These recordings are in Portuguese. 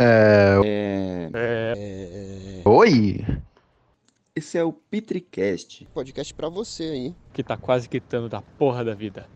É... É... Oi? Esse é o Pitricast. Podcast pra você aí. Que tá quase quitando da porra da vida.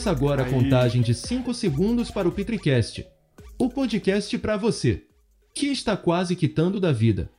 Começa agora a contagem de 5 segundos para o Petricast, o podcast para você, que está quase quitando da vida.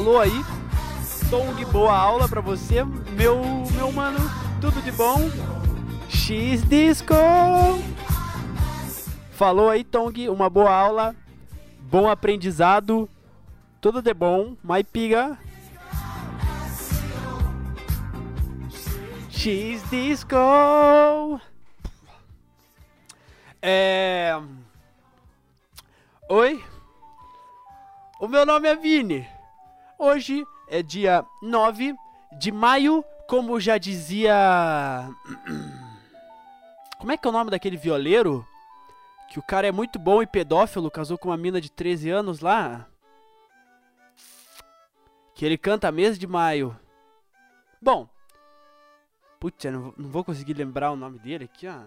Falou aí. Tong, boa aula pra você, meu, meu mano. Tudo de bom? X Disco. Falou aí, Tong, uma boa aula. Bom aprendizado. Tudo de bom. My piga. X Disco. É. Oi? O meu nome é Vini. Hoje é dia 9 de maio, como já dizia. Como é que é o nome daquele violeiro? Que o cara é muito bom e pedófilo, casou com uma mina de 13 anos lá. Que ele canta mês de maio. Bom. Putz, não, não vou conseguir lembrar o nome dele aqui, ó.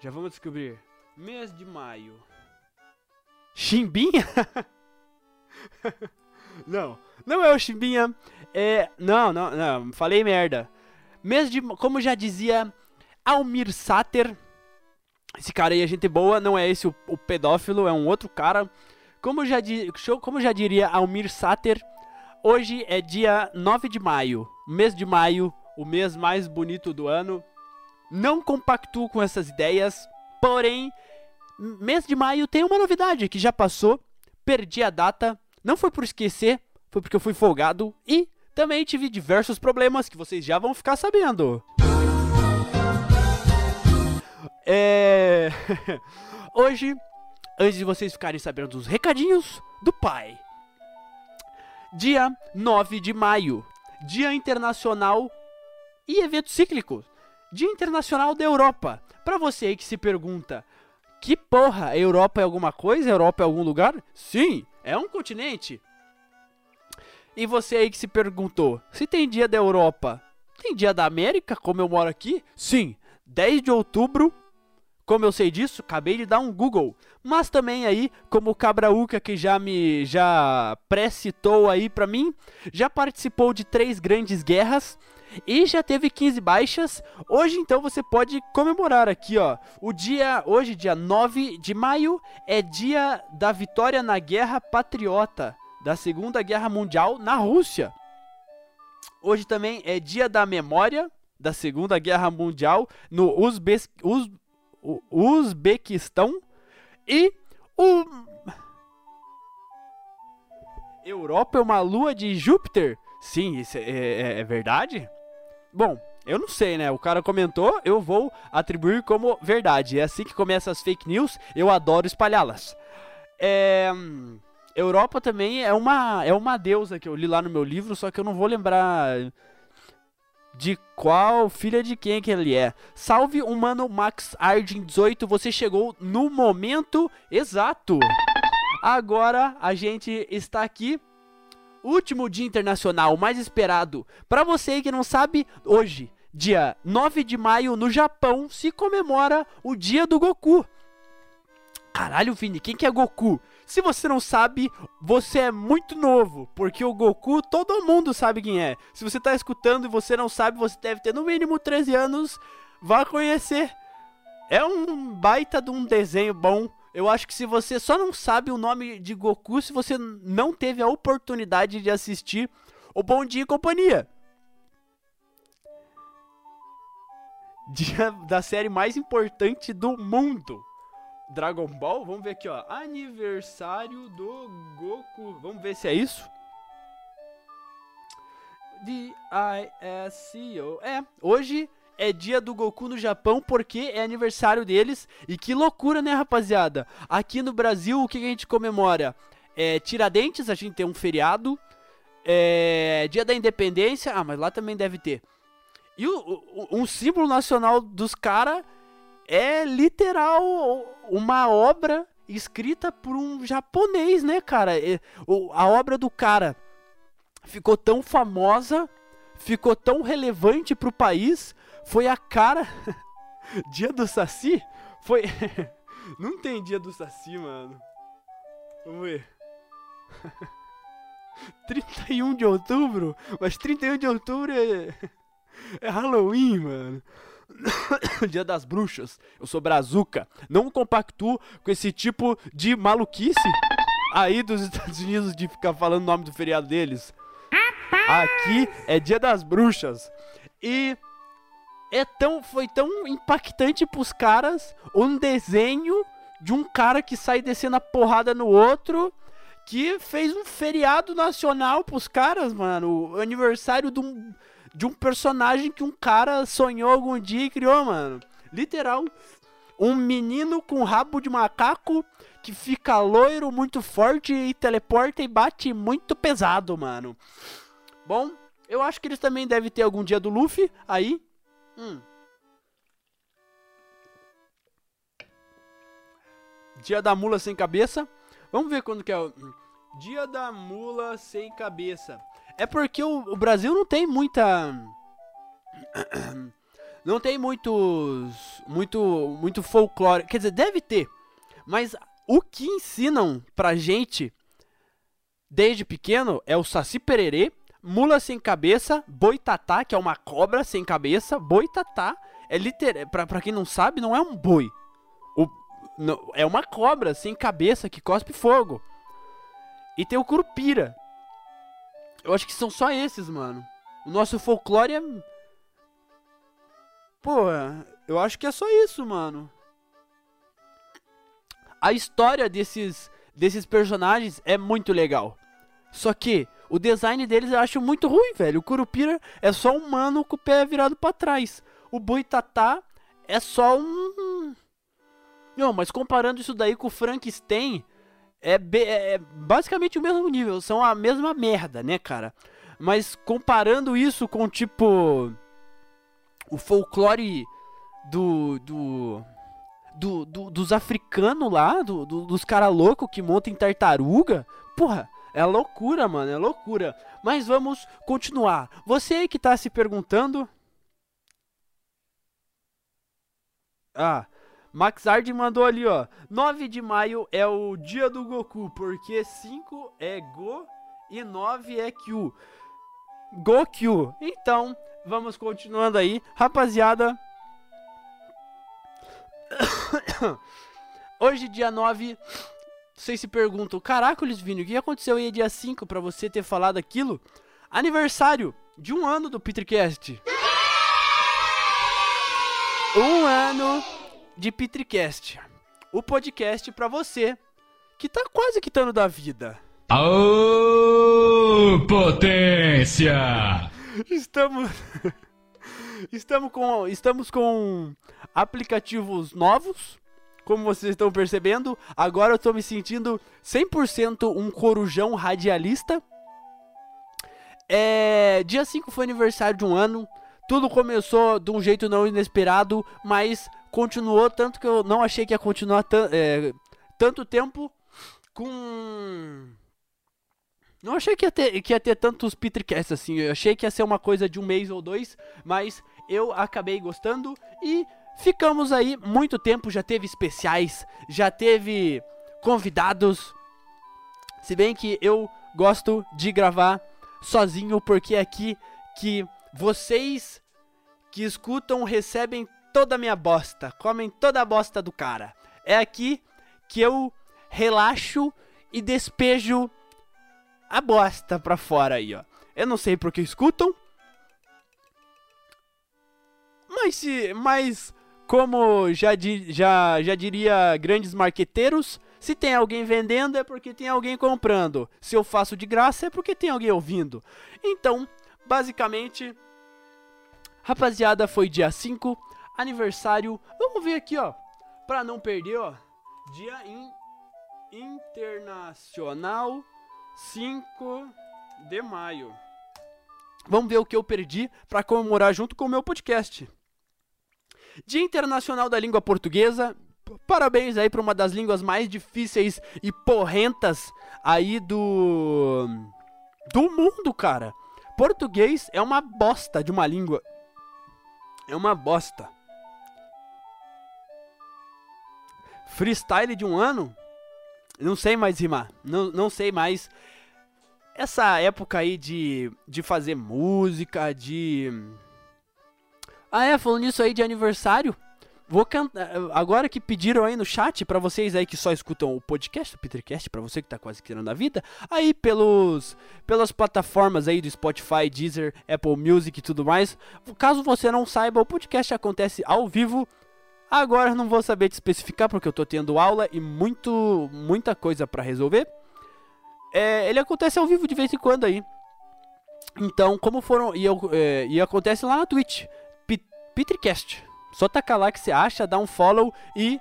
Já vamos descobrir. Mês de maio. Chimbinha? não, não é o Chimbinha. É. Não, não, não. Falei merda. Mês de. Como já dizia Almir Sater. Esse cara aí é gente boa, não é esse o, o pedófilo, é um outro cara. Como já, di, como já diria Almir Sater, hoje é dia 9 de maio. Mês de maio, o mês mais bonito do ano. Não compactuo com essas ideias, porém mês de maio tem uma novidade que já passou, perdi a data, não foi por esquecer, foi porque eu fui folgado e também tive diversos problemas que vocês já vão ficar sabendo. É... Hoje, antes de vocês ficarem sabendo dos recadinhos do pai. Dia 9 de maio, Dia Internacional e Evento Cíclico. Dia Internacional da Europa. Para você aí que se pergunta, que porra? Europa é alguma coisa? Europa é algum lugar? Sim, é um continente. E você aí que se perguntou, se tem dia da Europa, tem dia da América, como eu moro aqui? Sim, 10 de outubro. Como eu sei disso, acabei de dar um Google. Mas também aí, como o Cabraúca que já me já pré-citou aí pra mim, já participou de três grandes guerras e já teve 15 baixas. Hoje então você pode comemorar aqui, ó. O dia hoje, dia 9 de maio, é dia da vitória na Guerra Patriota da Segunda Guerra Mundial na Rússia. Hoje também é dia da memória da Segunda Guerra Mundial no Uzbe Uz Uzbequistão e o Europa é uma lua de Júpiter. Sim, isso é, é, é verdade? Bom, eu não sei, né? O cara comentou, eu vou atribuir como verdade. É assim que começam as fake news, eu adoro espalhá-las. É... Europa também é uma, é uma deusa que eu li lá no meu livro, só que eu não vou lembrar de qual filha de quem que ele é. Salve humano Max Ardin 18, você chegou no momento exato. Agora a gente está aqui último dia internacional mais esperado. Para você que não sabe, hoje, dia 9 de maio, no Japão, se comemora o dia do Goku. Caralho, Vini, quem que é Goku? Se você não sabe, você é muito novo, porque o Goku todo mundo sabe quem é. Se você tá escutando e você não sabe, você deve ter no mínimo 13 anos, vá conhecer. É um baita de um desenho bom. Eu acho que se você só não sabe o nome de Goku se você não teve a oportunidade de assistir o Bom Dia e Companhia. Da série mais importante do mundo. Dragon Ball, vamos ver aqui, ó. Aniversário do Goku. Vamos ver se é isso. D-I-S-C-O. É, hoje é dia do Goku no Japão porque é aniversário deles. E que loucura, né, rapaziada? Aqui no Brasil, o que a gente comemora? É Tiradentes, a gente tem um feriado. É dia da Independência. Ah, mas lá também deve ter. E o, o, um símbolo nacional dos caras é literal uma obra escrita por um japonês, né, cara? A obra do cara ficou tão famosa, ficou tão relevante pro país, foi a cara. dia do Saci? Foi. Não tem dia do Saci, mano. Vamos ver. 31 de outubro? Mas 31 de outubro é. É Halloween, mano. Dia das Bruxas. Eu sou Brazuca. Não compactuo com esse tipo de maluquice aí dos Estados Unidos de ficar falando o nome do feriado deles. Aqui é Dia das Bruxas. E é tão, foi tão impactante pros caras um desenho de um cara que sai descendo a porrada no outro que fez um feriado nacional pros caras, mano. O aniversário de um de um personagem que um cara sonhou algum dia e criou, mano. Literal. Um menino com rabo de macaco que fica loiro, muito forte e teleporta e bate muito pesado, mano. Bom, eu acho que eles também devem ter algum dia do Luffy aí. Hum. Dia da mula sem cabeça. Vamos ver quando que é o. Dia da mula sem cabeça. É porque o, o Brasil não tem muita. Não tem muitos. Muito. Muito folclore. Quer dizer, deve ter. Mas o que ensinam pra gente desde pequeno é o Saci Pererê, Mula Sem Cabeça, Boitatá, que é uma cobra sem cabeça. Boitatá é literal. Pra, pra quem não sabe, não é um boi. O, não, é uma cobra sem cabeça que cospe fogo. E tem o Curupira, eu acho que são só esses, mano. O nosso folclore é. Pô, eu acho que é só isso, mano. A história desses, desses personagens é muito legal. Só que o design deles eu acho muito ruim, velho. O Curupira é só um mano com o pé virado para trás. O Boitatá é só um. Não, mas comparando isso daí com o Frankenstein, é, é, é basicamente o mesmo nível, são a mesma merda, né, cara? Mas comparando isso com, tipo, o folclore do. do. do, do dos africanos lá, do, do dos caras loucos que montam em tartaruga, porra, é loucura, mano, é loucura. Mas vamos continuar. Você aí que tá se perguntando. Ah, Max Ard mandou ali, ó. 9 de maio é o dia do Goku, porque 5 é Go e 9 é Q. Goku. Então, vamos continuando aí. Rapaziada. Hoje, dia 9. Vocês se perguntam, caracoles, Vini, o que aconteceu aí dia 5 pra você ter falado aquilo? Aniversário de um ano do Petercast. Um ano de Petricast, o podcast para você que tá quase quitando da vida. Aô, potência! Estamos Estamos com estamos com aplicativos novos, como vocês estão percebendo. Agora eu estou me sentindo 100% um corujão radialista. É, dia 5 foi aniversário de um ano. Tudo começou de um jeito não inesperado, mas continuou tanto que eu não achei que ia continuar é, tanto tempo com. Não achei que ia, ter, que ia ter tantos Petercasts assim. Eu achei que ia ser uma coisa de um mês ou dois, mas eu acabei gostando e ficamos aí muito tempo. Já teve especiais, já teve convidados. Se bem que eu gosto de gravar sozinho, porque é aqui que vocês que escutam recebem toda a minha bosta, comem toda a bosta do cara. É aqui que eu relaxo e despejo a bosta pra fora aí, ó. Eu não sei porque escutam. Mas se, mas como já, di, já, já diria grandes marqueteiros, se tem alguém vendendo é porque tem alguém comprando. Se eu faço de graça é porque tem alguém ouvindo. Então, basicamente, rapaziada, foi dia 5, aniversário. Vamos ver aqui, ó, pra não perder, ó. Dia in, internacional 5 de maio. Vamos ver o que eu perdi para comemorar junto com o meu podcast. Dia Internacional da Língua Portuguesa. Parabéns aí para uma das línguas mais difíceis e porrentas aí do do mundo, cara. Português é uma bosta de uma língua. É uma bosta. Freestyle de um ano? Não sei mais rimar. Não, não sei mais. Essa época aí de, de fazer música, de. Ah, é, falando nisso aí de aniversário. Vou cantar. Agora que pediram aí no chat, para vocês aí que só escutam o podcast, o Petercast, para você que tá quase tirando a vida, aí pelos pelas plataformas aí do Spotify, Deezer, Apple Music e tudo mais. Caso você não saiba, o podcast acontece ao vivo. Agora não vou saber te especificar porque eu tô tendo aula e muito muita coisa para resolver. É, ele acontece ao vivo de vez em quando aí. Então, como foram. E, eu, é, e acontece lá na Twitch. Petricast. Só tacar lá que você acha, dá um follow e.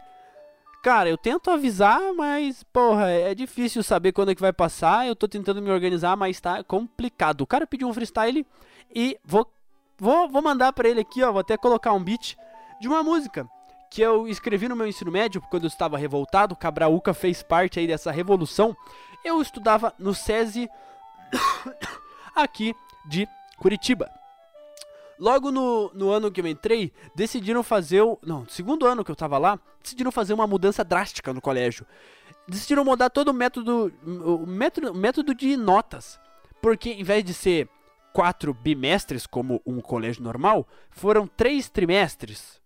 Cara, eu tento avisar, mas, porra, é difícil saber quando é que vai passar. Eu tô tentando me organizar, mas tá complicado. O cara pediu um freestyle e vou, vou, vou mandar pra ele aqui, ó. Vou até colocar um beat de uma música que eu escrevi no meu ensino médio quando eu estava revoltado. Cabraúca fez parte aí dessa revolução. Eu estudava no SESI aqui de Curitiba. Logo no, no ano que eu entrei, decidiram fazer o. Não, segundo ano que eu tava lá, decidiram fazer uma mudança drástica no colégio. Decidiram mudar todo o método. O método, método de notas. Porque em vez de ser quatro bimestres, como um colégio normal, foram três trimestres.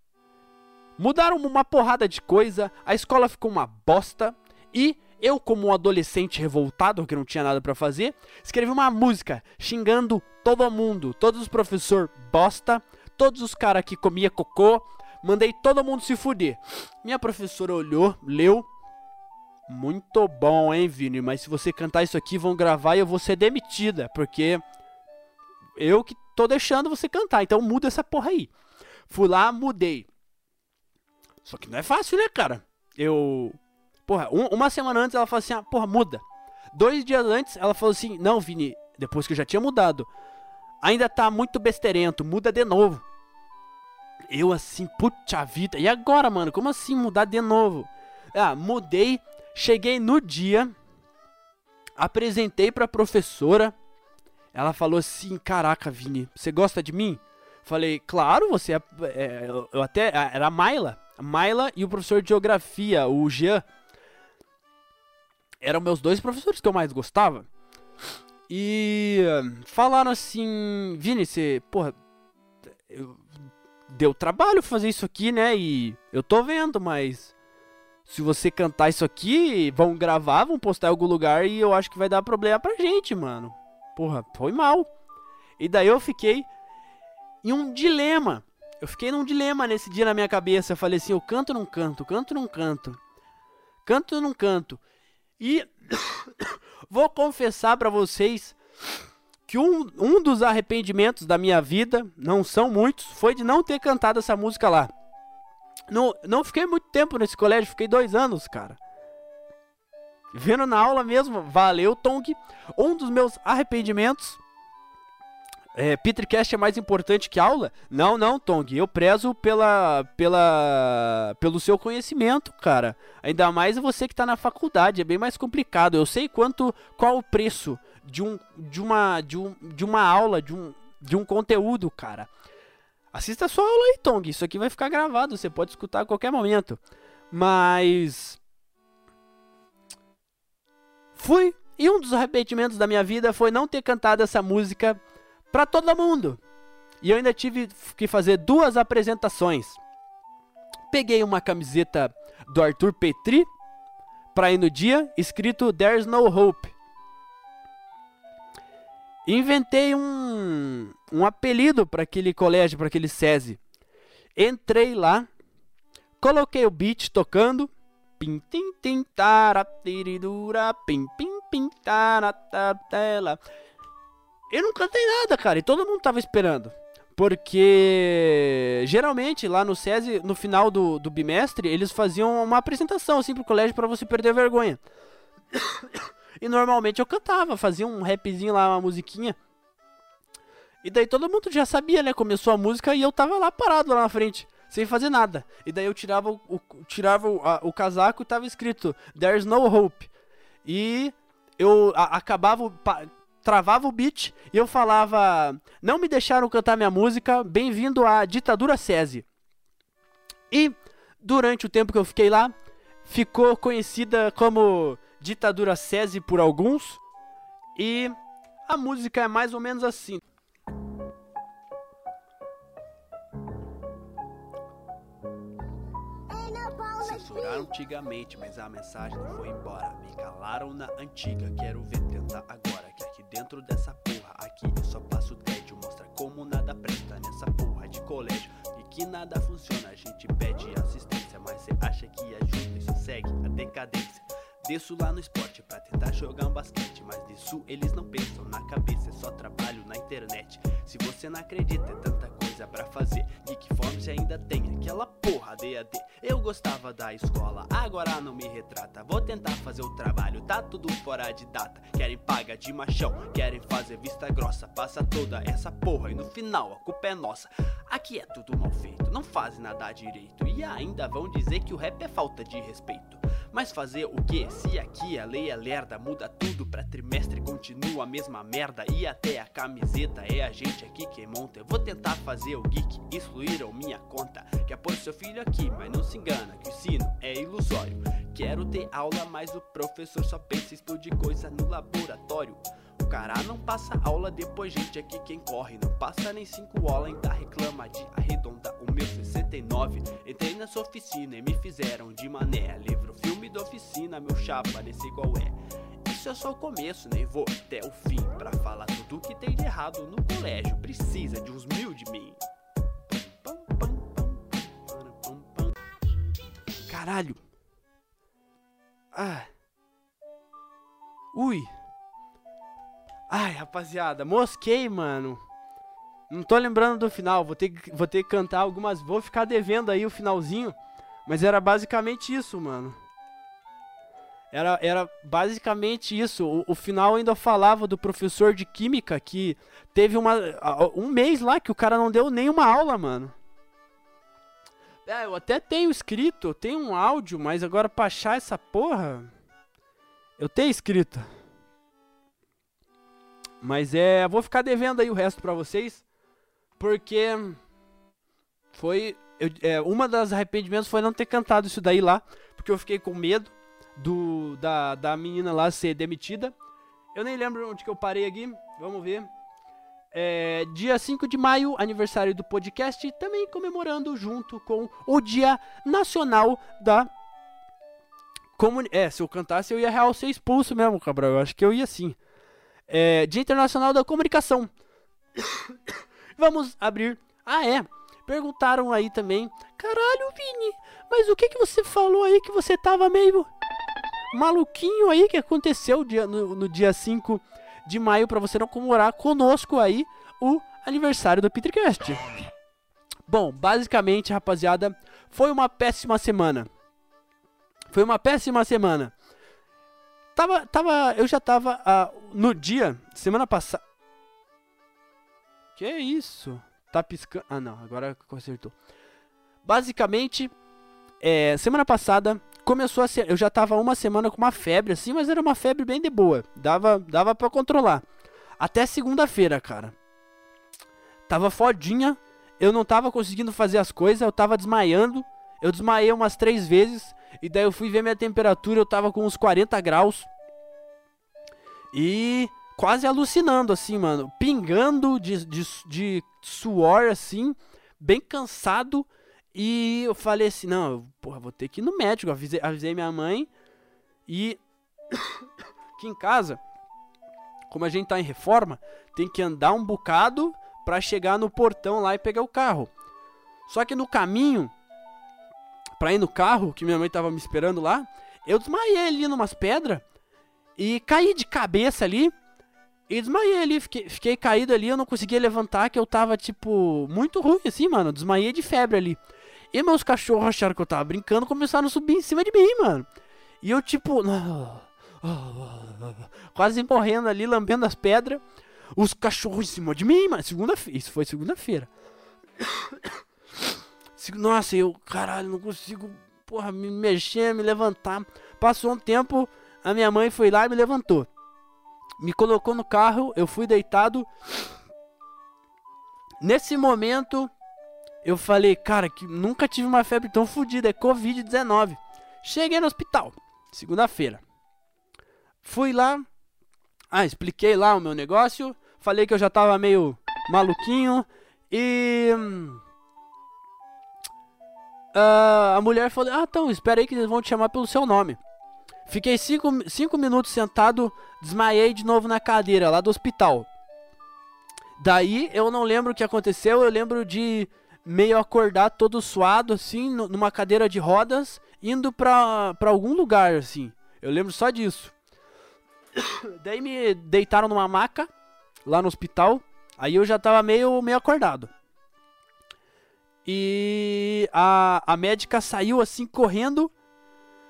Mudaram uma porrada de coisa, a escola ficou uma bosta e eu, como um adolescente revoltado que não tinha nada para fazer, escrevi uma música xingando todo mundo, todos os professor bosta, todos os caras que comia cocô, mandei todo mundo se fuder. Minha professora olhou, leu. Muito bom, hein, Vini? Mas se você cantar isso aqui, vão gravar e eu vou ser demitida, porque eu que tô deixando você cantar, então muda essa porra aí. Fui lá, mudei. Só que não é fácil, né, cara? Eu. Porra, um, uma semana antes ela falou assim: ah, porra, muda. Dois dias antes ela falou assim: não, Vini, depois que eu já tinha mudado, ainda tá muito besteirento, muda de novo. Eu assim, puta vida, e agora, mano? Como assim mudar de novo? Ah, mudei, cheguei no dia, apresentei pra professora. Ela falou assim: Caraca, Vini, você gosta de mim? Falei, claro, você é. é eu até. Era a Maila. Maila e o professor de geografia, o Jean. Eram meus dois professores que eu mais gostava. E falaram assim: Vini, você. Porra. Eu, deu trabalho fazer isso aqui, né? E eu tô vendo, mas. Se você cantar isso aqui, vão gravar, vão postar em algum lugar e eu acho que vai dar problema pra gente, mano. Porra, foi mal. E daí eu fiquei em um dilema. Eu fiquei num dilema nesse dia na minha cabeça. Eu falei assim: eu canto ou não canto? Canto ou não canto? Canto ou não canto? E vou confessar para vocês que um, um dos arrependimentos da minha vida, não são muitos, foi de não ter cantado essa música lá. Não, não fiquei muito tempo nesse colégio, fiquei dois anos, cara. Vendo na aula mesmo, valeu, Tong. Um dos meus arrependimentos é, Petercast é mais importante que aula? Não, não, Tong. Eu prezo pela, pela, pelo seu conhecimento, cara. Ainda mais você que está na faculdade, é bem mais complicado. Eu sei quanto, qual o preço de, um, de, uma, de, um, de uma aula, de um, de um conteúdo, cara. Assista a sua aula aí, Tong. Isso aqui vai ficar gravado, você pode escutar a qualquer momento. Mas. Fui. E um dos arrependimentos da minha vida foi não ter cantado essa música para todo mundo. E eu ainda tive que fazer duas apresentações. Peguei uma camiseta do Arthur Petri, pra ir no dia, escrito There's no hope. Inventei um, um apelido para aquele colégio, para aquele SESI. Entrei lá, coloquei o beat tocando. Pim, tim, tim, tara, tiridura, pim, pim, pim, tara, tara, tela. Eu não cantei nada, cara, e todo mundo tava esperando. Porque geralmente lá no SESI, no final do, do bimestre, eles faziam uma apresentação assim pro colégio para você perder a vergonha. E normalmente eu cantava, fazia um rapzinho lá, uma musiquinha. E daí todo mundo já sabia, né? Começou a música e eu tava lá parado lá na frente, sem fazer nada. E daí eu tirava o, o tirava o, a, o, casaco e tava escrito There's no hope. E eu a, acabava, travava o beat e eu falava: Não me deixaram cantar minha música, bem-vindo à ditadura SESI. E durante o tempo que eu fiquei lá, ficou conhecida como ditadura SESI por alguns. E a música é mais ou menos assim. Censuraram antigamente, mas a mensagem não foi embora. Me calaram na antiga, quero ver tentar agora. Que aqui dentro dessa porra, aqui eu só passo tédio. Mostra como nada presta nessa porra de colégio. E que nada funciona, a gente pede assistência. Mas cê acha que ajuda, isso segue a decadência. Desço lá no esporte pra tentar jogar um basquete, mas disso eles não pensam na cabeça, é só trabalho na internet. Se você não acredita, é tanta coisa pra fazer. Geekforms ainda tem aquela porra DAD. Eu gostava da escola, agora não me retrata. Vou tentar fazer o trabalho, tá tudo fora de data. Querem paga de machão, querem fazer vista grossa. Passa toda essa porra e no final a culpa é nossa. Aqui é tudo mal feito, não fazem nada direito. E ainda vão dizer que o rap é falta de respeito. Mas fazer o que? Se aqui a lei é lerda, muda tudo pra trimestre, continua a mesma merda. E até a camiseta é a gente aqui quem monta. Eu vou tentar fazer o geek, excluíram minha conta. Quer pôr seu filho aqui, mas não se engana que o sino é ilusório. Quero ter aula, mas o professor só pensa em explodir coisa no laboratório. O cara não passa aula, depois gente aqui quem corre. Não passa nem cinco aula, ainda reclama de arredondar o meu 69. Entrei nessa oficina e me fizeram de mané. Livro, filme da oficina, meu chapa, nem sei qual é. Isso é só o começo, nem vou até o fim. Pra falar tudo que tem de errado no colégio, precisa de uns mil de mim. Caralho. Ah. Ui. Ai, rapaziada, mosquei, mano. Não tô lembrando do final, vou ter, vou ter que cantar algumas. Vou ficar devendo aí o finalzinho. Mas era basicamente isso, mano. Era, era basicamente isso. O, o, final ainda falava do professor de química que teve uma, um mês lá que o cara não deu nenhuma aula, mano. É, eu até tenho escrito, eu tenho um áudio, mas agora pra achar essa porra. Eu tenho escrito. Mas é, vou ficar devendo aí o resto para vocês, porque foi eu, é, uma das arrependimentos foi não ter cantado isso daí lá, porque eu fiquei com medo do da, da menina lá ser demitida. Eu nem lembro onde que eu parei aqui. Vamos ver. É, dia 5 de maio, aniversário do podcast, também comemorando junto com o Dia Nacional da Comunidade. É, se eu cantasse eu ia real ser expulso mesmo, Cabral. Eu acho que eu ia sim. É, Dia Internacional da Comunicação. Vamos abrir. Ah, é. Perguntaram aí também. Caralho, Vini, mas o que que você falou aí que você tava meio maluquinho aí que aconteceu dia, no, no dia 5 de maio para você não comemorar conosco aí o aniversário do Petercast. Bom, basicamente, rapaziada, foi uma péssima semana. Foi uma péssima semana. Tava, tava, eu já tava uh, no dia, semana passada. Que isso? Tá piscando. Ah, não, agora consertou. Basicamente, é, semana passada começou a ser. Eu já tava uma semana com uma febre assim, mas era uma febre bem de boa. Dava, dava para controlar. Até segunda-feira, cara. Tava fodinha. Eu não tava conseguindo fazer as coisas, eu tava desmaiando. Eu desmaiei umas três vezes. E daí eu fui ver minha temperatura, eu tava com uns 40 graus. E quase alucinando, assim, mano. Pingando de, de, de suor, assim. Bem cansado. E eu falei assim, não, porra, vou ter que ir no médico. Avisei, avisei minha mãe. E aqui em casa, como a gente tá em reforma, tem que andar um bocado pra chegar no portão lá e pegar o carro. Só que no caminho, pra ir no carro, que minha mãe tava me esperando lá, eu desmaiei ali numas pedras e caí de cabeça ali. E desmaiei ali, fiquei, fiquei caído ali, eu não conseguia levantar, que eu tava, tipo, muito ruim assim, mano. Desmaiei de febre ali. E meus cachorros acharam que eu tava brincando, começaram a subir em cima de mim, mano. E eu, tipo, quase morrendo ali, lambendo as pedras. Os cachorros em cima de mim, mano. Segunda-feira. Isso foi segunda-feira. Nossa, eu, caralho, não consigo, porra, me mexer, me levantar. Passou um tempo, a minha mãe foi lá e me levantou. Me colocou no carro, eu fui deitado. Nesse momento, eu falei, cara, que nunca tive uma febre tão fodida, é Covid-19. Cheguei no hospital, segunda-feira. Fui lá, ah, expliquei lá o meu negócio, falei que eu já tava meio maluquinho e. Uh, a mulher falou: Ah, então, espera aí que eles vão te chamar pelo seu nome. Fiquei cinco, cinco minutos sentado, desmaiei de novo na cadeira lá do hospital. Daí eu não lembro o que aconteceu, eu lembro de meio acordar todo suado, assim, numa cadeira de rodas, indo pra, pra algum lugar, assim. Eu lembro só disso. Daí me deitaram numa maca, lá no hospital. Aí eu já tava meio, meio acordado. E a, a médica saiu assim correndo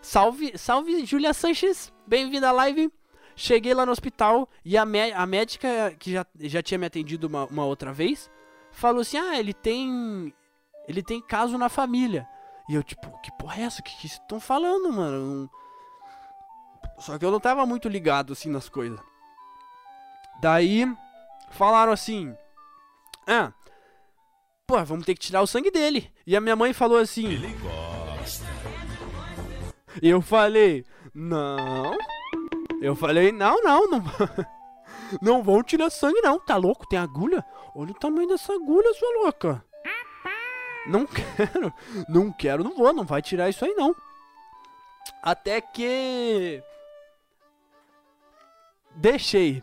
Salve, salve Julia Sanches, bem-vinda à live. Cheguei lá no hospital e a, a médica, que já, já tinha me atendido uma, uma outra vez, falou assim: Ah, ele tem. Ele tem caso na família. E eu, tipo, que porra é essa? O que, que estão falando, mano? Só que eu não tava muito ligado assim nas coisas. Daí, falaram assim: Ah, pô, vamos ter que tirar o sangue dele. E a minha mãe falou assim. Eu falei, não. Eu falei, não, não, não. Não vão tirar sangue, não. Tá louco? Tem agulha? Olha o tamanho dessa agulha, sua louca. Não quero. Não quero, não vou. Não vai tirar isso aí, não. Até que. Deixei.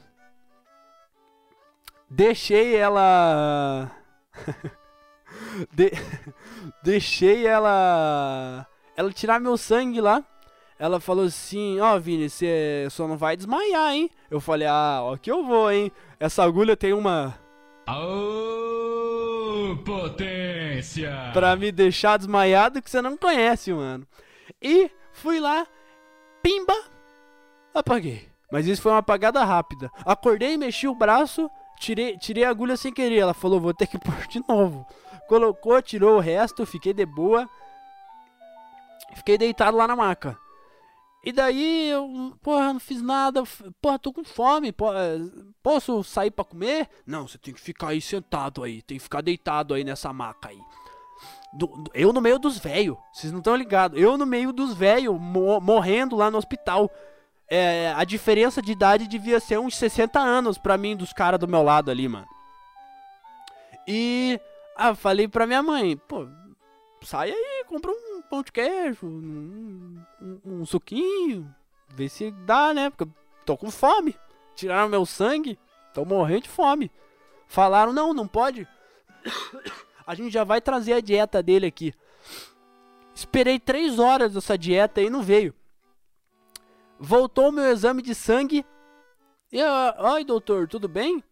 Deixei ela. De... Deixei ela ela tirar meu sangue lá. Ela falou assim: Ó, oh, Vini, você só não vai desmaiar, hein? Eu falei: Ah, ó, que eu vou, hein? Essa agulha tem uma. Aô, potência! Pra me deixar desmaiado que você não conhece, mano. E fui lá, pimba, apaguei. Mas isso foi uma apagada rápida. Acordei, mexi o braço, tirei, tirei a agulha sem querer. Ela falou: Vou ter que pôr de novo. Colocou, tirou o resto, fiquei de boa. Fiquei deitado lá na maca. E daí eu, porra, não fiz nada. Porra, tô com fome. Porra, posso sair para comer? Não, você tem que ficar aí sentado aí. Tem que ficar deitado aí nessa maca aí. Do, eu no meio dos velhos. Vocês não estão ligados. Eu no meio dos velhos, mo morrendo lá no hospital. É, a diferença de idade devia ser uns 60 anos pra mim, dos caras do meu lado ali, mano. E. Ah, falei pra minha mãe, pô, sai aí, compra um pão de queijo, um, um, um suquinho, ver se dá, né? Porque eu tô com fome. Tiraram meu sangue, tô morrendo de fome. Falaram, não, não pode. A gente já vai trazer a dieta dele aqui. Esperei três horas dessa dieta e não veio. Voltou meu exame de sangue. E, Oi, doutor, tudo bem?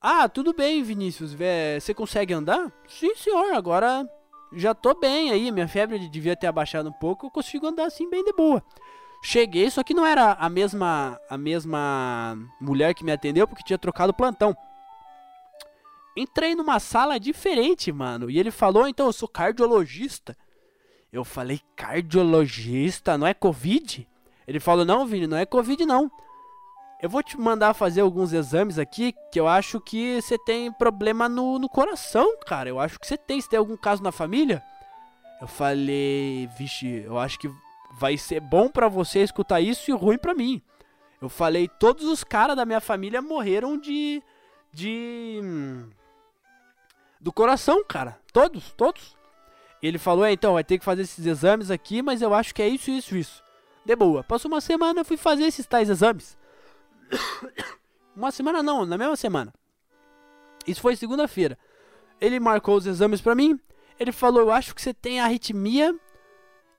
Ah, tudo bem, Vinícius. Você consegue andar? Sim, senhor. Agora já tô bem aí, minha febre devia ter abaixado um pouco, eu consigo andar assim bem de boa. Cheguei, só que não era a mesma a mesma mulher que me atendeu porque tinha trocado plantão. Entrei numa sala diferente, mano, e ele falou: "Então eu sou cardiologista". Eu falei: "Cardiologista, não é COVID?" Ele falou: "Não, Vini, não é COVID não. Eu vou te mandar fazer alguns exames aqui que eu acho que você tem problema no, no coração, cara. Eu acho que você tem. Você tem algum caso na família? Eu falei, vixe, eu acho que vai ser bom para você escutar isso e ruim para mim. Eu falei, todos os caras da minha família morreram de. de. do coração, cara. Todos, todos. Ele falou, é, então, vai ter que fazer esses exames aqui, mas eu acho que é isso, isso, isso. de boa. Passou uma semana, eu fui fazer esses tais exames. Uma semana não, na mesma semana. Isso foi segunda-feira. Ele marcou os exames pra mim. Ele falou: Eu acho que você tem arritmia.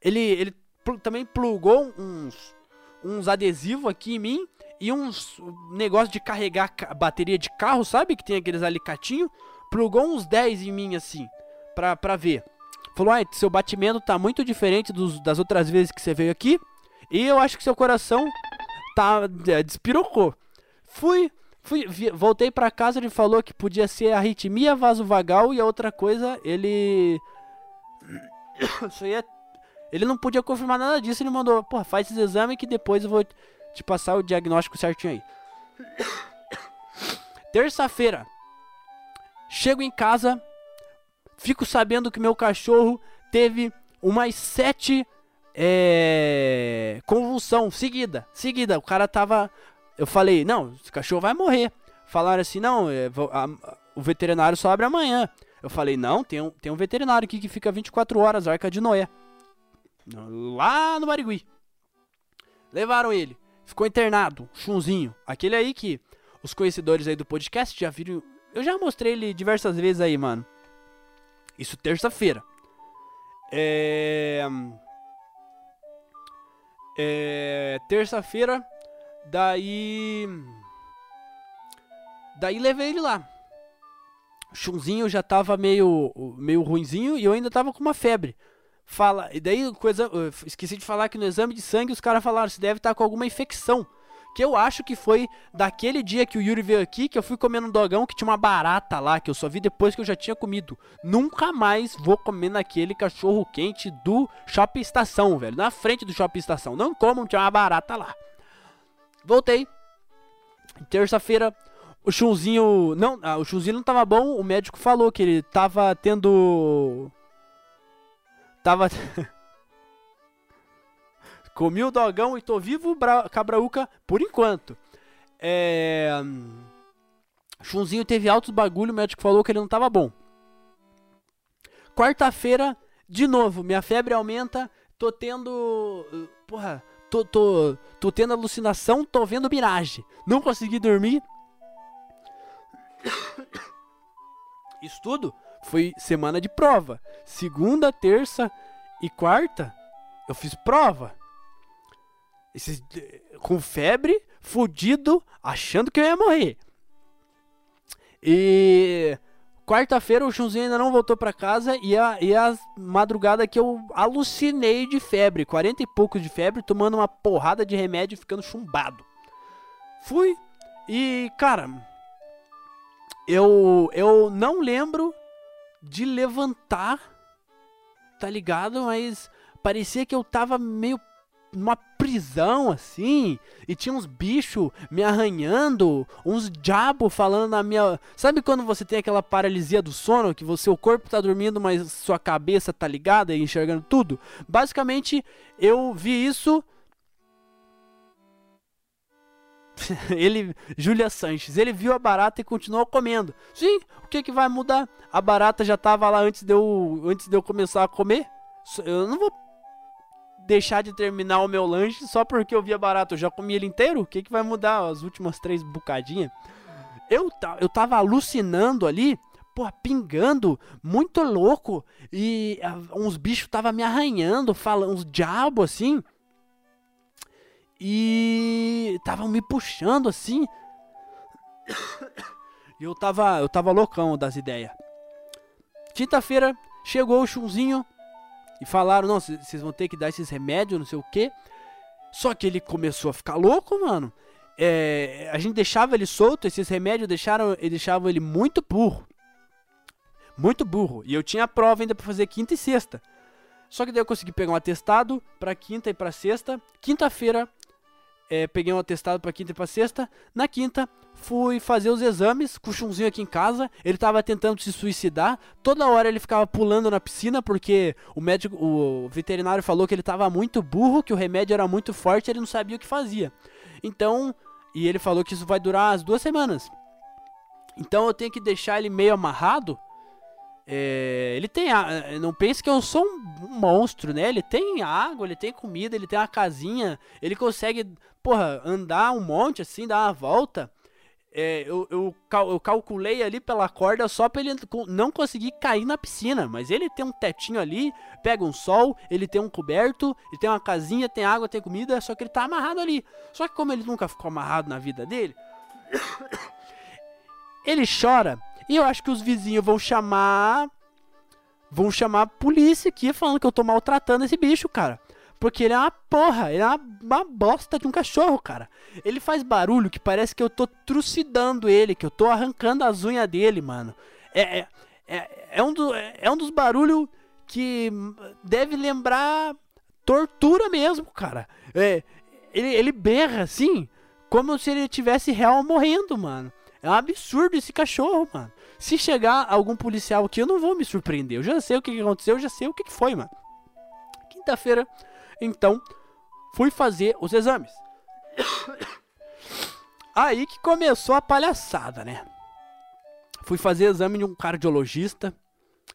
Ele, ele também plugou uns, uns adesivos aqui em mim. E uns negócio de carregar ca- bateria de carro, sabe? Que tem aqueles alicatinhos. Plugou uns 10 em mim assim. Pra, pra ver. Falou: Ah, seu batimento tá muito diferente dos, das outras vezes que você veio aqui. E eu acho que seu coração tá. é, despirocou. Fui. Fui, vi- voltei pra casa, ele falou que podia ser arritmia vasovagal e a outra coisa, ele. Isso aí é. Ele não podia confirmar nada disso, ele mandou, pô, faz esse exame que depois eu vou te passar o diagnóstico certinho aí. Terça-feira. Chego em casa, fico sabendo que meu cachorro teve umas sete é, convulsão seguida, seguida. O cara tava eu falei, não, esse cachorro vai morrer. Falaram assim, não, é, a- a- o veterinário só abre amanhã. Eu falei, não, tem um, tem um veterinário aqui que fica 24 horas, Arca de Noé. Lá no Barigui. Levaram ele. Ficou internado, chunzinho. Aquele aí que os conhecedores aí do podcast já viram. Eu já mostrei ele diversas vezes aí, mano. Isso terça-feira. É. É. Terça-feira. Daí. Daí levei ele lá. O Chunzinho já tava meio, meio ruinzinho e eu ainda tava com uma febre. Fala, e daí coisa, esqueci de falar que no exame de sangue os caras falaram se deve estar com alguma infecção. Que eu acho que foi daquele dia que o Yuri veio aqui que eu fui comendo um dogão que tinha uma barata lá, que eu só vi depois que eu já tinha comido. Nunca mais vou comer naquele cachorro quente do Shopping Estação, velho. Na frente do Shopping Estação. Não comam, tinha uma barata lá. Voltei. Terça-feira, o Chunzinho. Não, ah, o Chunzinho não tava bom. O médico falou que ele tava tendo. Tava. Comi o dogão e tô vivo, bra... cabraúca, por enquanto. É. Chunzinho teve altos bagulho, o médico falou que ele não tava bom. Quarta-feira, de novo, minha febre aumenta, tô tendo. Porra, tô, tô, tô tendo alucinação, tô vendo miragem. Não consegui dormir. Isso tudo foi semana de prova. Segunda, terça e quarta eu fiz prova. Esses, com febre, fudido, achando que eu ia morrer. E quarta-feira o Chunzinho ainda não voltou pra casa e a, e a madrugada que eu alucinei de febre, 40 e poucos de febre, tomando uma porrada de remédio e ficando chumbado. Fui e, cara, eu eu não lembro de levantar, tá ligado? Mas parecia que eu tava meio numa prisão assim, e tinha uns bichos me arranhando, uns diabo falando na minha. Sabe quando você tem aquela paralisia do sono, que você o corpo tá dormindo, mas sua cabeça tá ligada e enxergando tudo? Basicamente, eu vi isso. ele, Júlia Sanches, ele viu a barata e continuou comendo. Sim, o que que vai mudar? A barata já tava lá antes de eu, antes de eu começar a comer. Eu não vou deixar de terminar o meu lanche só porque eu via barato. Eu já comi ele inteiro? O que, que vai mudar as últimas três bocadinhas? Eu, eu tava alucinando ali, porra, pingando, muito louco. E ah, uns bichos tava me arranhando, falando, uns diabos assim. E estavam me puxando assim. E eu tava, eu tava loucão das ideias. Quinta-feira chegou o chunzinho e falaram, não, vocês vão ter que dar esses remédios, não sei o que. Só que ele começou a ficar louco, mano. É, a gente deixava ele solto, esses remédios deixaram, deixavam ele muito burro. Muito burro. E eu tinha a prova ainda pra fazer quinta e sexta. Só que daí eu consegui pegar um atestado pra quinta e pra sexta. Quinta-feira, é, peguei um atestado pra quinta e pra sexta. Na quinta, fui fazer os exames com o chunzinho aqui em casa. Ele tava tentando se suicidar. Toda hora ele ficava pulando na piscina porque o médico, o veterinário falou que ele tava muito burro, que o remédio era muito forte, ele não sabia o que fazia. Então, e ele falou que isso vai durar as duas semanas. Então eu tenho que deixar ele meio amarrado É, ele tem. A, não pense que eu sou um, monstro, né? Ele tem água, ele tem comida, ele tem uma casinha. Ele consegue, porra, andar um monte assim, dar uma volta. É, eu, eu, cal- eu calculei ali pela corda só pra ele não conseguir cair na piscina. Mas ele tem um tetinho ali, pega um sol, ele tem um coberto, ele tem uma casinha, tem água, tem comida, só que ele tá amarrado ali. Só que como ele nunca ficou amarrado na vida dele, ele chora. E eu acho que os vizinhos vão chamar. Vão chamar a polícia aqui falando que eu tô maltratando esse bicho, cara. Porque ele é uma porra, ele é uma, uma bosta de um cachorro, cara. Ele faz barulho que parece que eu tô trucidando ele, que eu tô arrancando as unhas dele, mano. É, é, é, é um, do, é, é um dos barulhos que deve lembrar tortura mesmo, cara. É, ele, ele berra assim, como se ele tivesse real morrendo, mano. É um absurdo esse cachorro, mano. Se chegar algum policial aqui, eu não vou me surpreender. Eu já sei o que aconteceu, eu já sei o que foi, mano. Quinta-feira, então, fui fazer os exames. Aí que começou a palhaçada, né? Fui fazer exame de um cardiologista.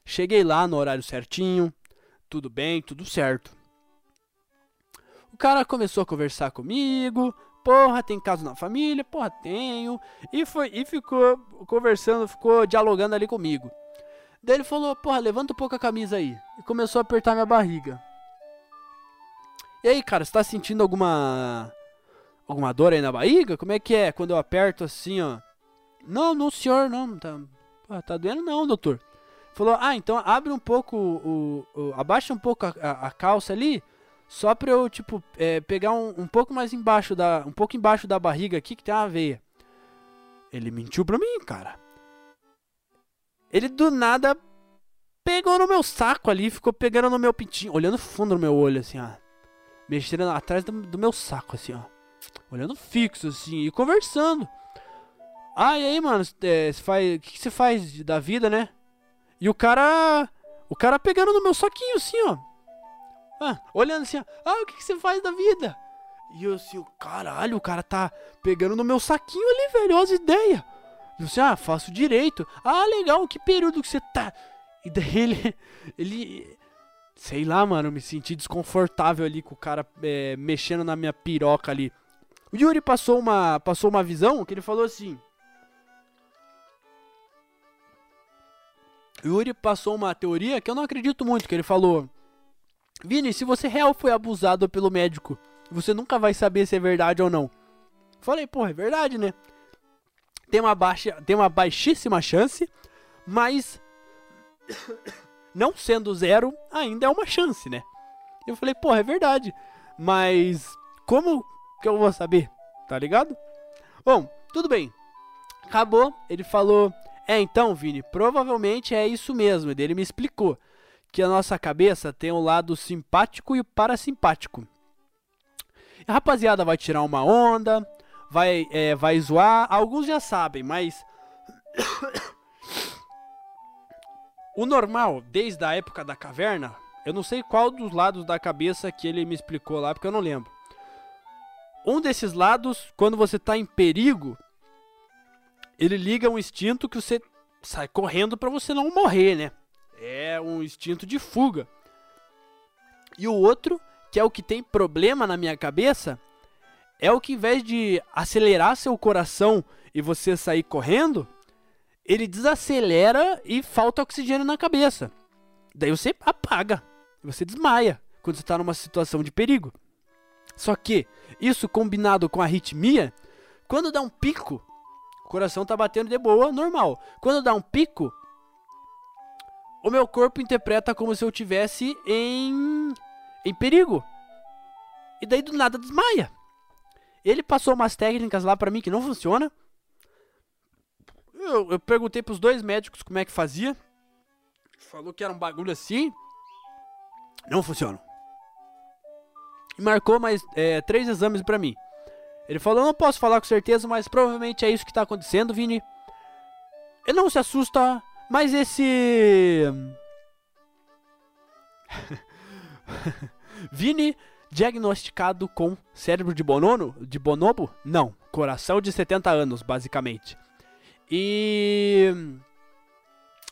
Cheguei lá no horário certinho. Tudo bem, tudo certo. O cara começou a conversar comigo. Porra, tem caso na família? Porra, tenho. E foi e ficou conversando, ficou dialogando ali comigo. Daí ele falou: "Porra, levanta um pouco a camisa aí". E começou a apertar minha barriga. E aí, cara, você tá sentindo alguma alguma dor aí na barriga? Como é que é quando eu aperto assim, ó? Não, não, senhor, não, tá, tá doendo não, doutor. Falou: "Ah, então abre um pouco o, o- abaixa um pouco a, a- a calça ali, só pra eu, tipo, é, pegar um, um pouco mais embaixo da. Um pouco embaixo da barriga aqui que tem uma veia. Ele mentiu pra mim, cara. Ele do nada pegou no meu saco ali, ficou pegando no meu pintinho, olhando fundo no meu olho, assim, ó. Mexendo atrás do, do meu saco, assim, ó. Olhando fixo, assim, e conversando. Ah, e aí, mano, é, faz, o que você faz da vida, né? E o cara. O cara pegando no meu saquinho, assim, ó. Ah, olhando assim, ó. Ah, o que, você faz da vida? E eu assim, caralho, o cara tá pegando no meu saquinho ali, velho. Olha as ideias. Eu assim, ah, faço direito. Ah, legal, que período que você tá? E daí ele. Ele. Sei lá, mano, me senti desconfortável ali com o cara é, mexendo na minha piroca ali. O Yuri passou uma, passou uma visão que ele falou assim. O Yuri passou uma teoria que eu não acredito muito, que ele falou: Vini, se você real foi abusado pelo médico, você nunca vai saber se é verdade ou não. Falei, porra, é verdade, né? Tem uma, baixa, tem uma baixíssima chance, mas não sendo zero, ainda é uma chance, né? Eu falei, porra, é verdade. Mas como que eu vou saber? Tá ligado? Bom, tudo bem. Acabou, ele falou: É, então, Vini, provavelmente é isso mesmo. Ele me explicou que a nossa cabeça tem o lado simpático e o parasimpático. A rapaziada vai tirar uma onda, vai, é, vai zoar. Alguns já sabem, mas. O normal, desde a época da caverna, eu não sei qual dos lados da cabeça que ele me explicou lá, porque eu não lembro. Um desses lados, quando você tá em perigo, ele liga um instinto que você sai correndo para você não morrer, né? É um instinto de fuga. E o outro, que é o que tem problema na minha cabeça, é o que em vez de acelerar seu coração e você sair correndo, ele desacelera e falta oxigênio na cabeça. Daí você apaga, você desmaia quando você está numa situação de perigo. Só que isso combinado com a arritmia, quando dá um pico, o coração tá batendo de boa, normal. Quando dá um pico, o meu corpo interpreta como se eu tivesse em em perigo. E daí do nada desmaia. Ele passou umas técnicas lá pra mim que não funciona. Eu, eu perguntei pros dois médicos como é que fazia. Falou que era um bagulho assim. Não funciona. E marcou mais é, três exames pra mim. Ele falou, não posso falar com certeza, mas provavelmente é isso que tá acontecendo, Vini. Ele não se assusta, mas esse... Vini diagnosticado com cérebro de bonono, de bonobo? Não, coração de 70 anos, basicamente. E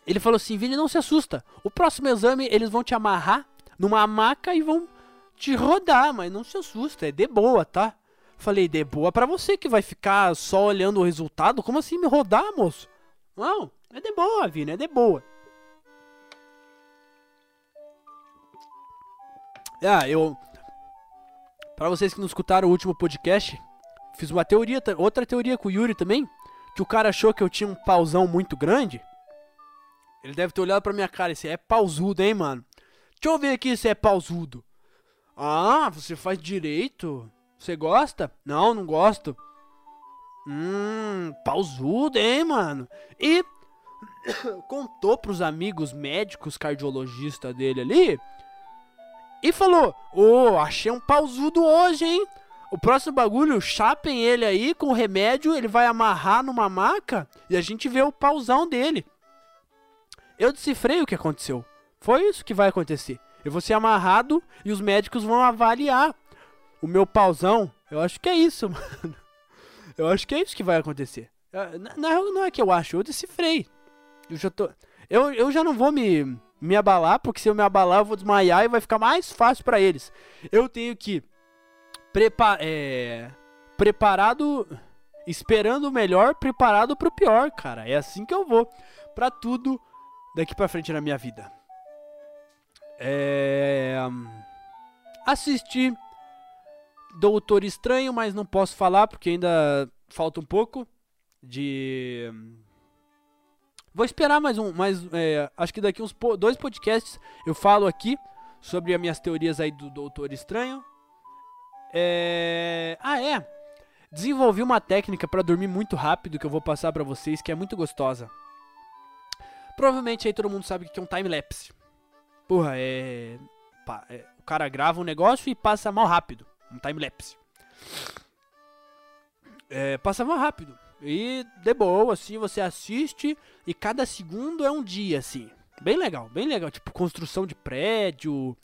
ele falou assim: Vini, não se assusta. O próximo exame eles vão te amarrar numa maca e vão te rodar, mas não se assusta, é de boa, tá? Falei, de boa pra você que vai ficar só olhando o resultado? Como assim me rodar, moço? Não, é de boa, Vini, é de boa. Ah, eu. Pra vocês que não escutaram o último podcast, fiz uma teoria, outra teoria com o Yuri também. Que o cara achou que eu tinha um pauzão muito grande. Ele deve ter olhado pra minha cara e é pausudo, hein, mano? Deixa eu ver aqui se é pausudo. Ah, você faz direito? Você gosta? Não, não gosto. Hum, pausudo, hein, mano? E contou pros amigos médicos cardiologistas dele ali e falou: Ô, oh, achei um pausudo hoje, hein? O próximo bagulho, chapem ele aí com remédio, ele vai amarrar numa maca e a gente vê o pauzão dele. Eu decifrei o que aconteceu. Foi isso que vai acontecer. Eu vou ser amarrado e os médicos vão avaliar o meu pauzão. Eu acho que é isso, mano. Eu acho que é isso que vai acontecer. Na real, não é que eu acho, eu decifrei. Eu já tô. Eu, eu já não vou me me abalar, porque se eu me abalar eu vou desmaiar e vai ficar mais fácil para eles. Eu tenho que prepa é, preparado, esperando o melhor, preparado para o pior, cara. É assim que eu vou para tudo daqui para frente na minha vida. É, assisti Doutor Estranho, mas não posso falar porque ainda falta um pouco de Vou esperar mais um, mais, é, acho que daqui uns po dois podcasts eu falo aqui sobre as minhas teorias aí do Doutor Estranho. É... Ah, é. Desenvolvi uma técnica para dormir muito rápido que eu vou passar para vocês, que é muito gostosa. Provavelmente aí todo mundo sabe que é um time lapse. Porra, é... é... o cara grava um negócio e passa mal rápido, um time lapse. É, passa mal rápido. E de boa, assim, você assiste e cada segundo é um dia, assim. Bem legal, bem legal. Tipo, construção de prédio.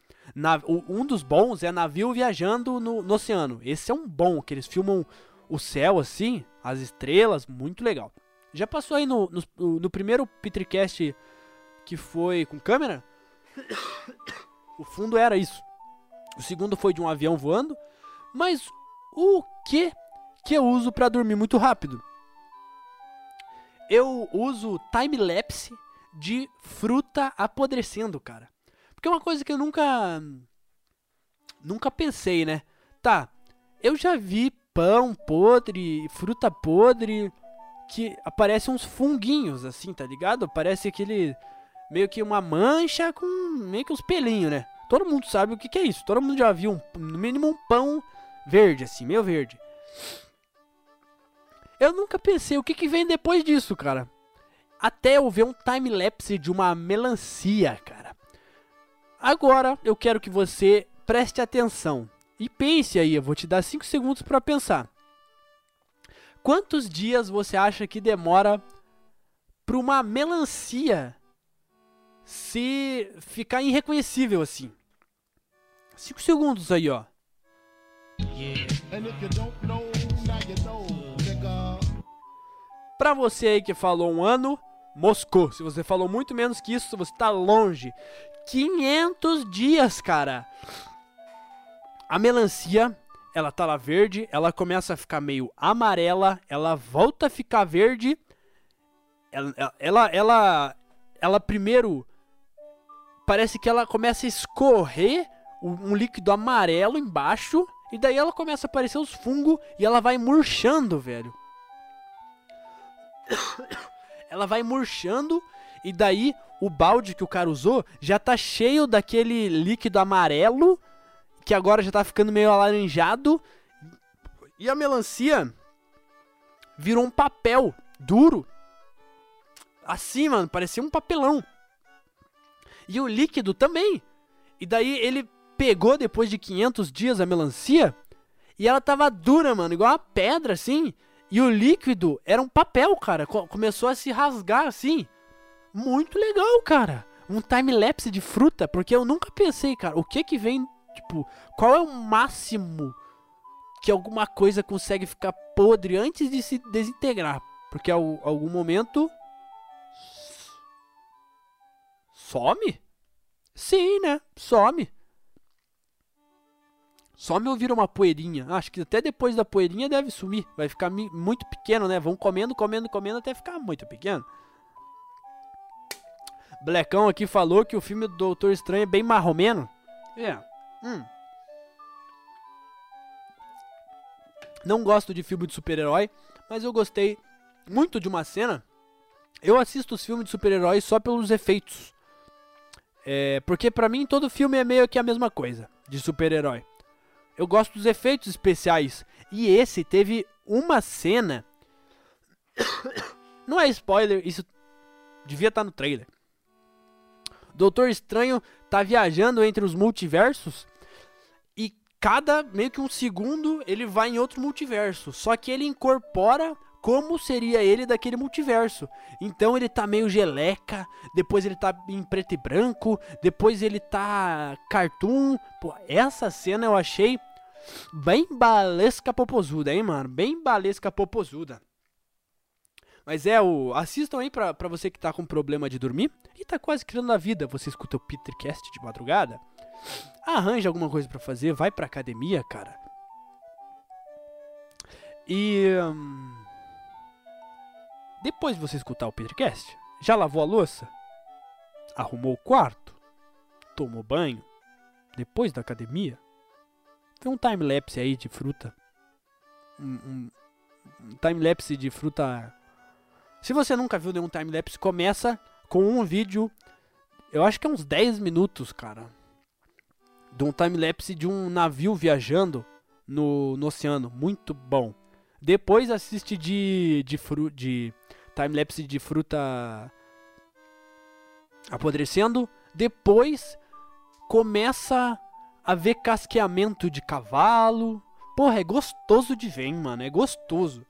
Um dos bons é navio viajando no, no oceano. Esse é um bom, que eles filmam o céu, assim, as estrelas, muito legal. Já passou aí no, no, no primeiro Petricast que foi com câmera? o fundo era isso. O segundo foi de um avião voando. Mas o que que eu uso para dormir muito rápido? eu uso time-lapse de fruta apodrecendo, cara. Porque é uma coisa que eu nunca. Nunca pensei, né? Tá, eu já vi pão podre, fruta podre, que aparece uns funguinhos, assim, tá ligado? Parece aquele. meio que uma mancha com meio que uns pelinhos, né? Todo mundo sabe o que, que é isso. Todo mundo já viu, um, no mínimo, um pão verde, assim, meio verde. Eu nunca pensei o que, que vem depois disso, cara. Até eu ver um time-lapse de uma melancia, cara. Agora eu quero que você preste atenção e pense aí, eu vou te dar 5 segundos para pensar. Quantos dias você acha que demora para uma melancia se ficar irreconhecível assim? 5 segundos aí, ó. Pra você aí que falou um ano, Moscou. Se você falou muito menos que isso, você tá longe. 500 dias, cara. A melancia, ela tá lá verde, ela começa a ficar meio amarela, ela volta a ficar verde. Ela, ela, ela, ela primeiro parece que ela começa a escorrer um líquido amarelo embaixo e daí ela começa a aparecer os fungos e ela vai murchando, velho ela vai murchando e daí o balde que o cara usou já tá cheio daquele líquido amarelo que agora já tá ficando meio alaranjado e a melancia virou um papel duro. Assim, mano, parecia um papelão. E o líquido também. E daí ele pegou depois de 500 dias a melancia e ela tava dura, mano, igual uma pedra assim. E o líquido era um papel, cara. Começou a se rasgar assim. Muito legal, cara. Um time-lapse de fruta, porque eu nunca pensei, cara, o que que vem, tipo, qual é o máximo que alguma coisa consegue ficar podre antes de se desintegrar? Porque em algum momento some? Sim, né? Some. Some ou vira uma poeirinha. Acho que até depois da poeirinha deve sumir. Vai ficar muito pequeno, né? Vão comendo, comendo, comendo até ficar muito pequeno. Blecão aqui falou que o filme do Doutor Estranho é bem marromeno. É. Hum. Não gosto de filme de super-herói, mas eu gostei muito de uma cena. Eu assisto os filmes de super-heróis só pelos efeitos. É, porque pra mim todo filme é meio que a mesma coisa de super-herói. Eu gosto dos efeitos especiais. E esse teve uma cena. Não é spoiler, isso devia estar no trailer. Doutor Estranho tá viajando entre os multiversos e cada meio que um segundo ele vai em outro multiverso. Só que ele incorpora como seria ele daquele multiverso. Então ele tá meio geleca, depois ele tá em preto e branco, depois ele tá cartoon. Pô, essa cena eu achei bem balesca popozuda, hein, mano? Bem balesca popozuda. Mas é o. Assistam aí pra, pra você que tá com problema de dormir e tá quase criando a vida. Você escuta o Petercast de madrugada. Arranja alguma coisa pra fazer, vai pra academia, cara. E. hum, depois de você escutar o Petercast, já lavou a louça? Arrumou o quarto? Tomou banho? Depois da academia? Vê um time-lapse aí de fruta. Um, um, um time-lapse de fruta. Se você nunca viu nenhum time-lapse, começa com um vídeo. Eu acho que é uns 10 minutos, cara. De um time-lapse de um navio viajando no, no oceano. Muito bom. Depois assiste de, de, fru, de time-lapse de fruta apodrecendo. Depois começa a ver casqueamento de cavalo. Porra, é gostoso de ver, hein, mano. É gostoso.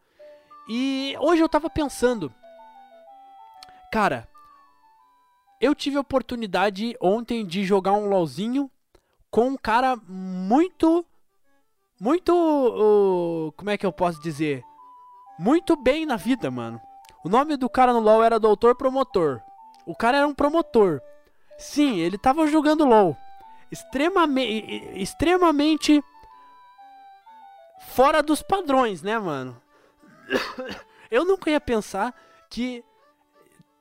E hoje eu tava pensando. Cara, eu tive a oportunidade ontem de jogar um LOLzinho com um cara muito. Muito. uh, como é que eu posso dizer? Muito bem na vida, mano. O nome do cara no LoL era Doutor Promotor. O cara era um promotor. Sim, ele tava jogando LoL. Extremamente. Extremamente. Fora dos padrões, né, mano? Eu nunca ia pensar que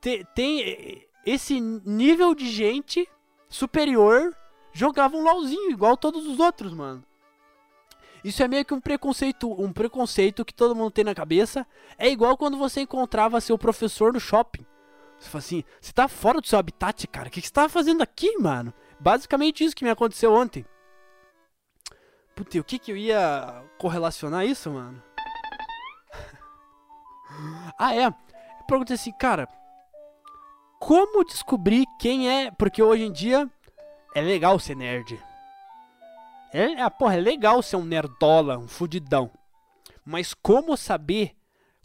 te- tem esse nível de gente superior jogava um LOLzinho igual todos os outros, mano. Isso é meio que um preconceito, um preconceito que todo mundo tem na cabeça. É igual quando você encontrava seu professor no shopping. Você fala assim, você tá fora do seu habitat, cara. O que você tá fazendo aqui, mano? Basicamente isso que me aconteceu ontem. Puta, e o que que eu ia correlacionar isso, mano? ah, é. Eu perguntei assim, cara, como descobrir quem é. Porque hoje em dia é legal ser nerd. É, é, porra, é legal ser um nerdola, um fudidão. Mas como saber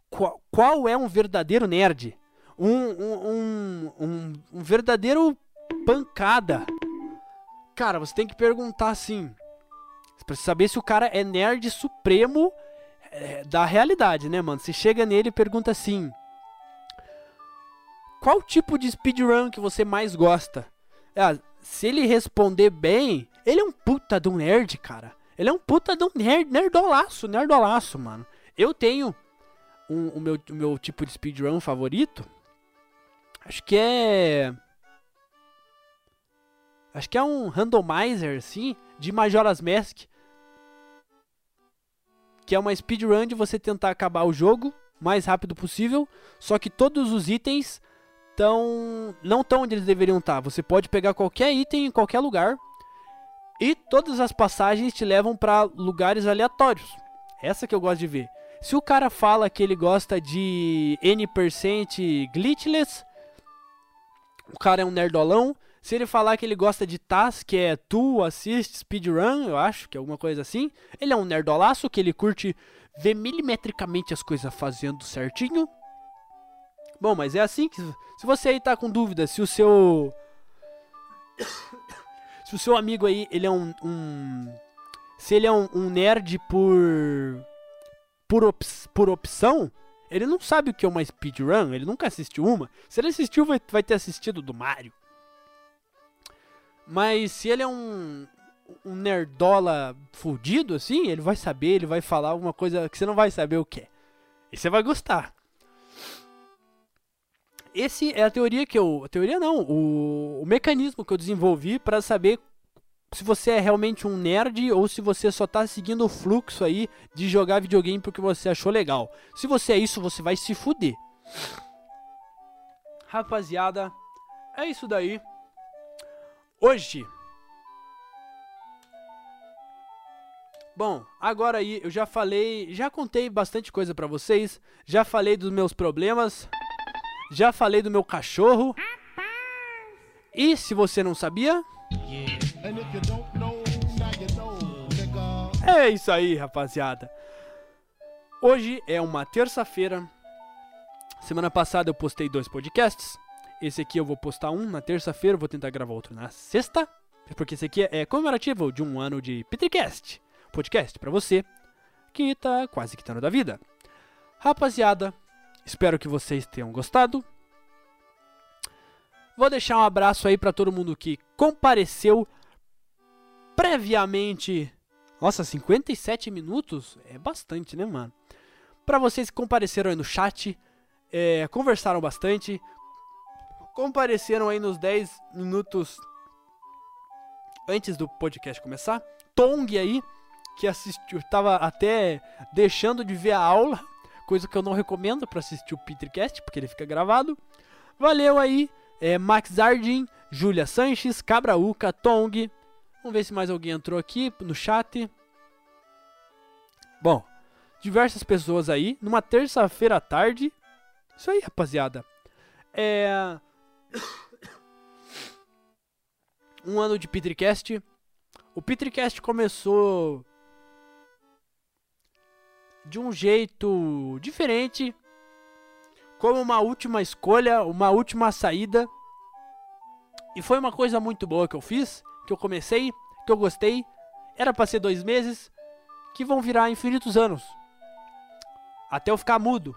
qual, qual é um verdadeiro nerd? Um, um, um, um, um verdadeiro pancada. Cara, você tem que perguntar assim. Pra saber se o cara é nerd supremo é, da realidade, né, mano? Você chega nele e pergunta assim: Qual tipo de speedrun que você mais gosta? Ah, se ele responder bem, ele é um puta de um nerd, cara. Ele é um puta de um nerd, nerdolaço, nerdolaço, mano. Eu tenho um- o, meu, o meu tipo de speedrun favorito. Acho que é. Acho que é um randomizer, assim, de Majora's Mask. Que é uma speedrun de você tentar acabar o jogo mais rápido possível. Só que todos os itens estão. não estão onde eles deveriam estar. Você pode pegar qualquer item em qualquer lugar. E todas as passagens te levam para lugares aleatórios. Essa que eu gosto de ver. Se o cara fala que ele gosta de N% glitchless, o cara é um nerdolão. Se ele falar que ele gosta de TAS, que é Tu Assist Speedrun, eu acho, que é alguma coisa assim, ele é um nerdolaço que ele curte ver milimetricamente as coisas fazendo certinho. Bom, mas é assim que. Se você aí tá com dúvida se o seu. se o seu amigo aí, ele é um. um- se ele é um, um nerd por. Por, ops- por opção, ele não sabe o que é uma speedrun, ele nunca assistiu uma. Se ele assistiu, vai, vai ter assistido do Mario. Mas se ele é um, um nerdola fudido, assim, ele vai saber, ele vai falar alguma coisa que você não vai saber o que é. E você vai gostar. Esse é a teoria que eu. A teoria não, o, o mecanismo que eu desenvolvi para saber se você é realmente um nerd ou se você só tá seguindo o fluxo aí de jogar videogame porque você achou legal. Se você é isso, você vai se fuder. Rapaziada, é isso daí. Hoje. Bom, agora aí eu já falei, já contei bastante coisa pra vocês, já falei dos meus problemas, já falei do meu cachorro. E se você não sabia, é isso aí, rapaziada. Hoje é uma terça-feira. Semana passada eu postei dois podcasts. Esse aqui eu vou postar um na terça-feira, vou tentar gravar outro na sexta. Porque esse aqui é comemorativo de um ano de Petricast. Podcast para você que tá quase quitando da vida. Rapaziada, espero que vocês tenham gostado. Vou deixar um abraço aí para todo mundo que compareceu previamente. Nossa, 57 minutos é bastante, né, mano? Para vocês que compareceram aí no chat, é, conversaram bastante, compareceram aí nos 10 minutos antes do podcast começar. Tong aí, que assistiu, tava até deixando de ver a aula, coisa que eu não recomendo para assistir o Petercast, porque ele fica gravado. Valeu aí, é, Max Zardin, Júlia Sanches, Cabraúca, Tong. Vamos ver se mais alguém entrou aqui no chat. Bom, diversas pessoas aí, numa terça-feira à tarde. Isso aí, rapaziada. É. um ano de Petricast. O Petricast começou de um jeito diferente, como uma última escolha, uma última saída. E foi uma coisa muito boa que eu fiz, que eu comecei, que eu gostei. Era para ser dois meses, que vão virar infinitos anos. Até eu ficar mudo.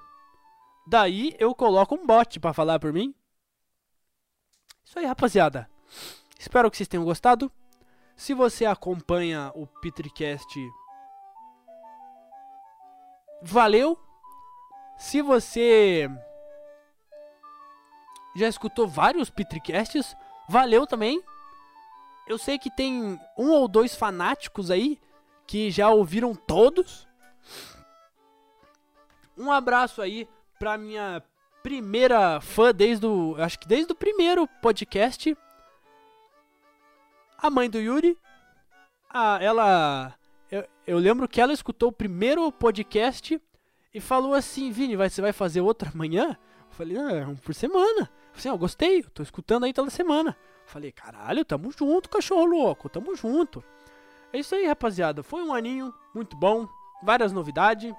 Daí eu coloco um bot para falar por mim. Isso aí, rapaziada. Espero que vocês tenham gostado. Se você acompanha o Petricast, valeu. Se você já escutou vários Petricasts, valeu também. Eu sei que tem um ou dois fanáticos aí que já ouviram todos. Um abraço aí pra minha primeira fã desde o, acho que desde o primeiro podcast. A mãe do Yuri. Ah, ela eu, eu lembro que ela escutou o primeiro podcast e falou assim: Vini, vai, você vai fazer outro amanhã? Eu falei: Ah, é um por semana. Eu falei, assim, eu gostei, tô escutando aí toda semana. Eu falei: Caralho, tamo junto, cachorro louco, tamo junto. É isso aí, rapaziada. Foi um aninho muito bom, várias novidades.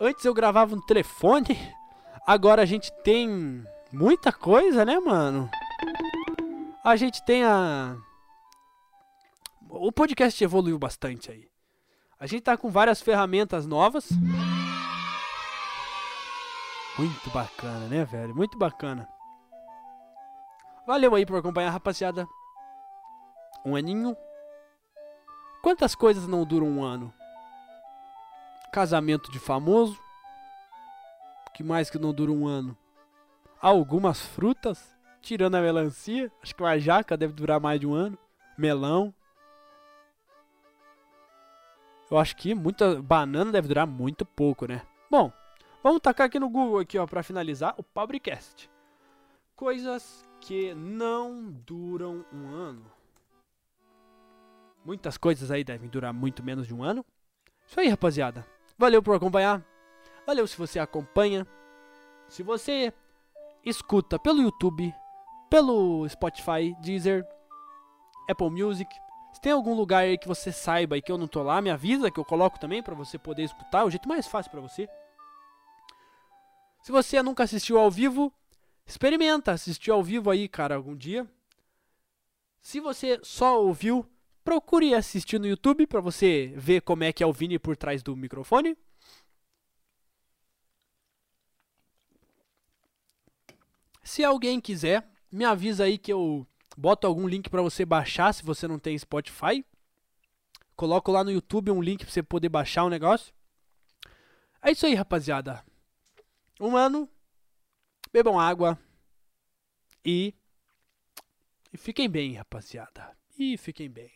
Antes eu gravava no telefone, agora a gente tem muita coisa, né, mano? A gente tem a. O podcast evoluiu bastante aí. A gente tá com várias ferramentas novas. Muito bacana, né, velho? Muito bacana. Valeu aí por acompanhar, rapaziada. Um aninho. Quantas coisas não duram um ano? Casamento de famoso. que mais que não dura um ano? Algumas frutas. Tirando a melancia. Acho que a jaca deve durar mais de um ano. Melão. Eu acho que muita banana deve durar muito pouco, né? Bom, vamos tacar aqui no Google aqui, ó, para finalizar o Powercast. Coisas que não duram um ano. Muitas coisas aí devem durar muito menos de um ano. Isso aí, rapaziada. Valeu por acompanhar. Valeu se você acompanha. Se você escuta pelo YouTube, pelo Spotify, Deezer, Apple Music, se tem algum lugar aí que você saiba e que eu não tô lá, me avisa que eu coloco também para você poder escutar, o jeito mais fácil para você. Se você nunca assistiu ao vivo, experimenta assistir ao vivo aí, cara, algum dia. Se você só ouviu, procure assistir no YouTube para você ver como é que é o Vini por trás do microfone. Se alguém quiser, me avisa aí que eu Boto algum link pra você baixar se você não tem Spotify. Coloco lá no YouTube um link pra você poder baixar o negócio. É isso aí, rapaziada. Um ano. Bebam água. E. E fiquem bem, rapaziada. E fiquem bem.